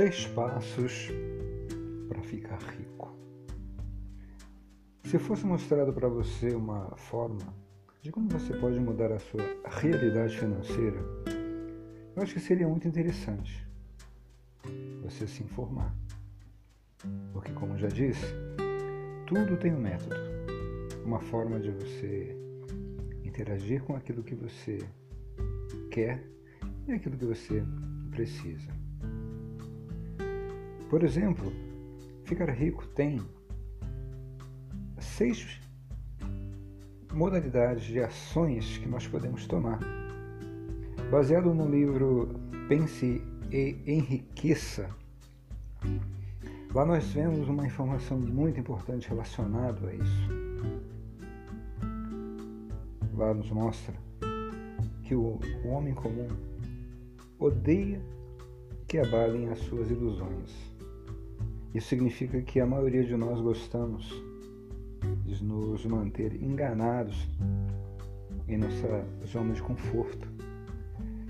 Seis passos para ficar rico. Se fosse mostrado para você uma forma de como você pode mudar a sua realidade financeira, eu acho que seria muito interessante você se informar. Porque, como já disse, tudo tem um método, uma forma de você interagir com aquilo que você quer e aquilo que você precisa. Por exemplo, ficar rico tem seis modalidades de ações que nós podemos tomar. Baseado no livro Pense e Enriqueça, lá nós vemos uma informação muito importante relacionada a isso. Lá nos mostra que o, homem comum odeia que abalem as suas ilusões. Isso significa que a maioria de nós gostamos de nos manter enganados em nossa zona de conforto,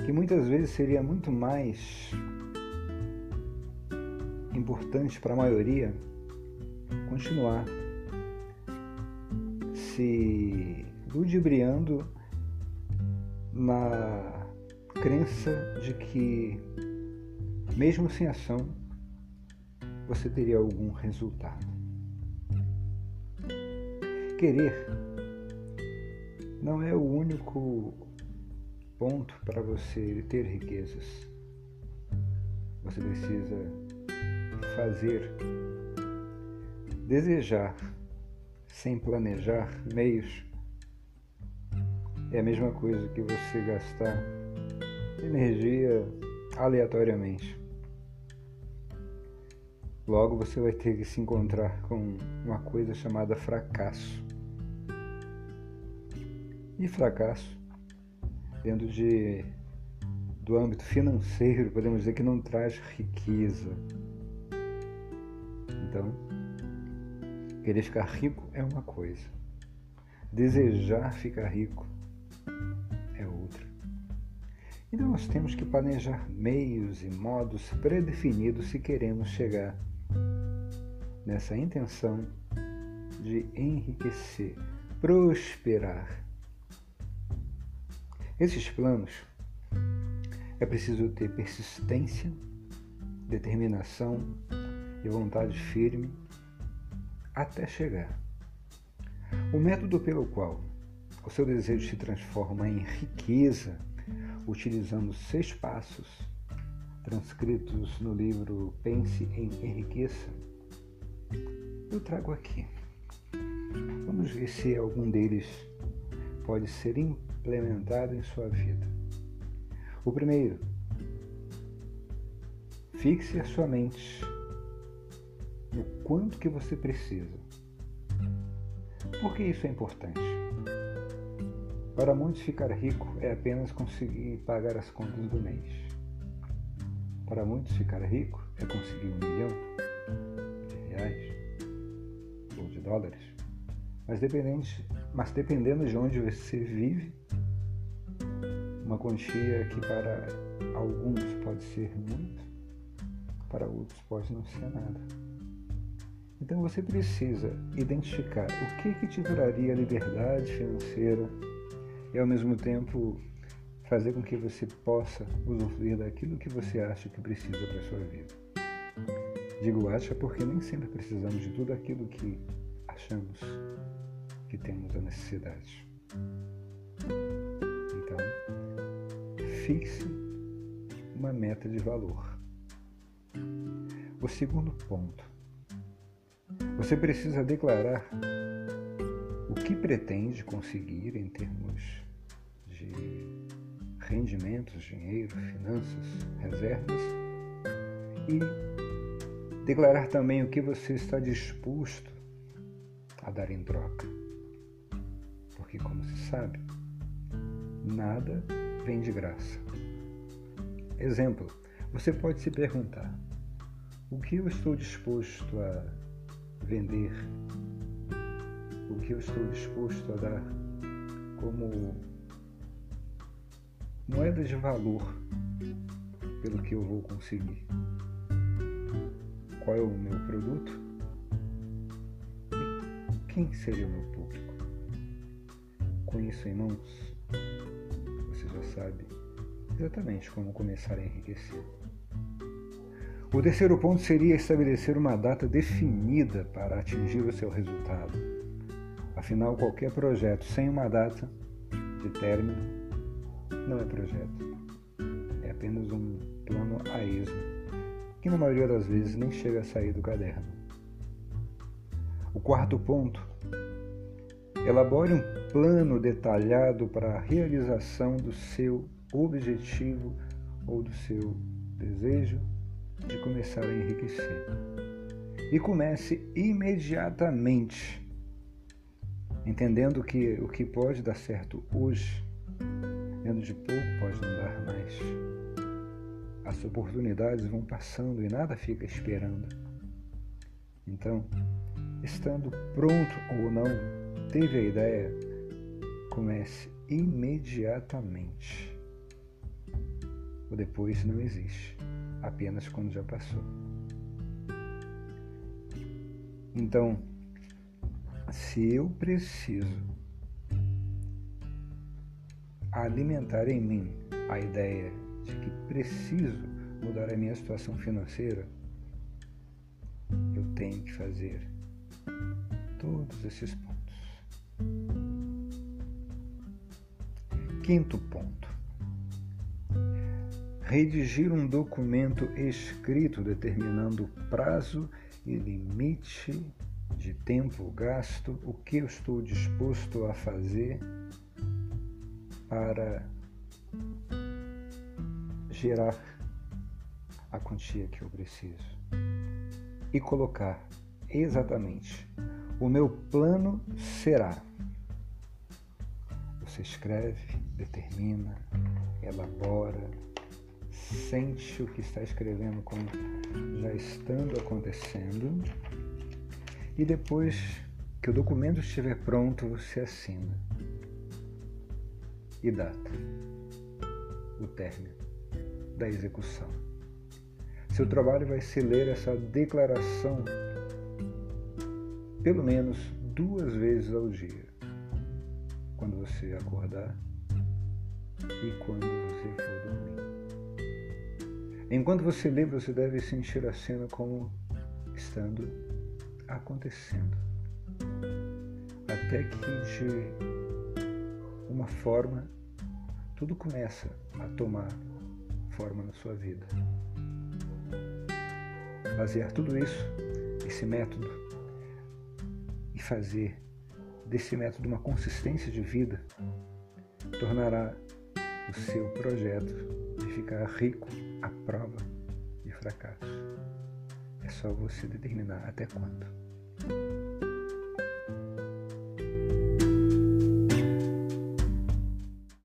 que muitas vezes seria muito mais importante para a maioria continuar se ludibriando na crença de que, mesmo sem ação, você teria algum resultado. Querer não é o único ponto para você ter riquezas. Você precisa fazer, desejar, sem planejar meios. É a mesma coisa que você gastar energia aleatoriamente. Logo você vai ter que se encontrar com uma coisa chamada fracasso. E fracasso, dentro de, do âmbito financeiro, podemos dizer que não traz riqueza. Então, querer ficar rico é uma coisa, desejar ficar rico é outra. Então nós temos que planejar meios e modos predefinidos se queremos chegar nessa intenção de enriquecer, prosperar. Esses planos é preciso ter persistência, determinação e vontade firme até chegar. O método pelo qual o seu desejo se transforma em riqueza, utilizando seis passos transcritos no livro Pense em Enriqueça, eu trago aqui. Vamos ver se algum deles pode ser implementado em sua vida. O primeiro, fixe a sua mente no quanto que você precisa. Por que isso é importante? Para muitos, ficar rico é apenas conseguir pagar as contas do mês. Para muitos, ficar rico é conseguir um milhão reais ou de dólares. Mas, mas dependendo de onde você vive, uma quantia que para alguns pode ser muito, para outros pode não ser nada. Então você precisa identificar o que, que te traria liberdade financeira e ao mesmo tempo fazer com que você possa usufruir daquilo que você acha que precisa para a sua vida. Digo acha porque nem sempre precisamos de tudo aquilo que achamos que temos a necessidade. Então, fixe uma meta de valor. O segundo ponto. Você precisa declarar o que pretende conseguir em termos de rendimentos, dinheiro, finanças, reservas e declarar também o que você está disposto a dar em troca. Porque, como se sabe, nada vem de graça. Exemplo, você pode se perguntar: o que eu estou disposto a vender? O que eu estou disposto a dar como moeda de valor pelo que eu vou conseguir. Qual é o meu produto e quem seria o meu público. Com isso em mãos, você já sabe exatamente como começar a enriquecer. O terceiro ponto seria estabelecer uma data definida para atingir o seu resultado. Afinal, qualquer projeto sem uma data de término não é projeto. É apenas um plano a esmo, que na maioria das vezes nem chega a sair do caderno. O quarto ponto Elabore um plano detalhado para a realização do seu objetivo ou do seu desejo de começar a enriquecer. E comece imediatamente, entendendo que o que pode dar certo hoje, dentro de pouco pode não dar mais. As oportunidades vão passando e nada fica esperando. Então, estando pronto ou não, teve a ideia, comece imediatamente. O depois não existe, apenas quando já passou. Então, se eu preciso alimentar em mim a ideia de que preciso mudar a minha situação financeira, eu tenho que fazer todos esses pontos. Quinto ponto. Redigir um documento escrito determinando prazo e limite de tempo gasto, o que eu estou disposto a fazer para gerar a quantia que eu preciso e colocar exatamente o meu plano será. Você escreve, determina, elabora, sente o que está escrevendo como já estando acontecendo e depois que o documento estiver pronto, você assina. E data. O término da execução. Seu trabalho vai ser ler essa declaração pelo menos duas vezes ao dia quando você acordar e quando você for dormir. Enquanto você lê, você deve sentir a cena como estando acontecendo. Até que de uma forma tudo começa a tomar forma na sua vida. Basear tudo isso, esse método, e fazer desse método uma consistência de vida tornará o seu projeto de ficar rico à prova de fracasso. É só você determinar até quando.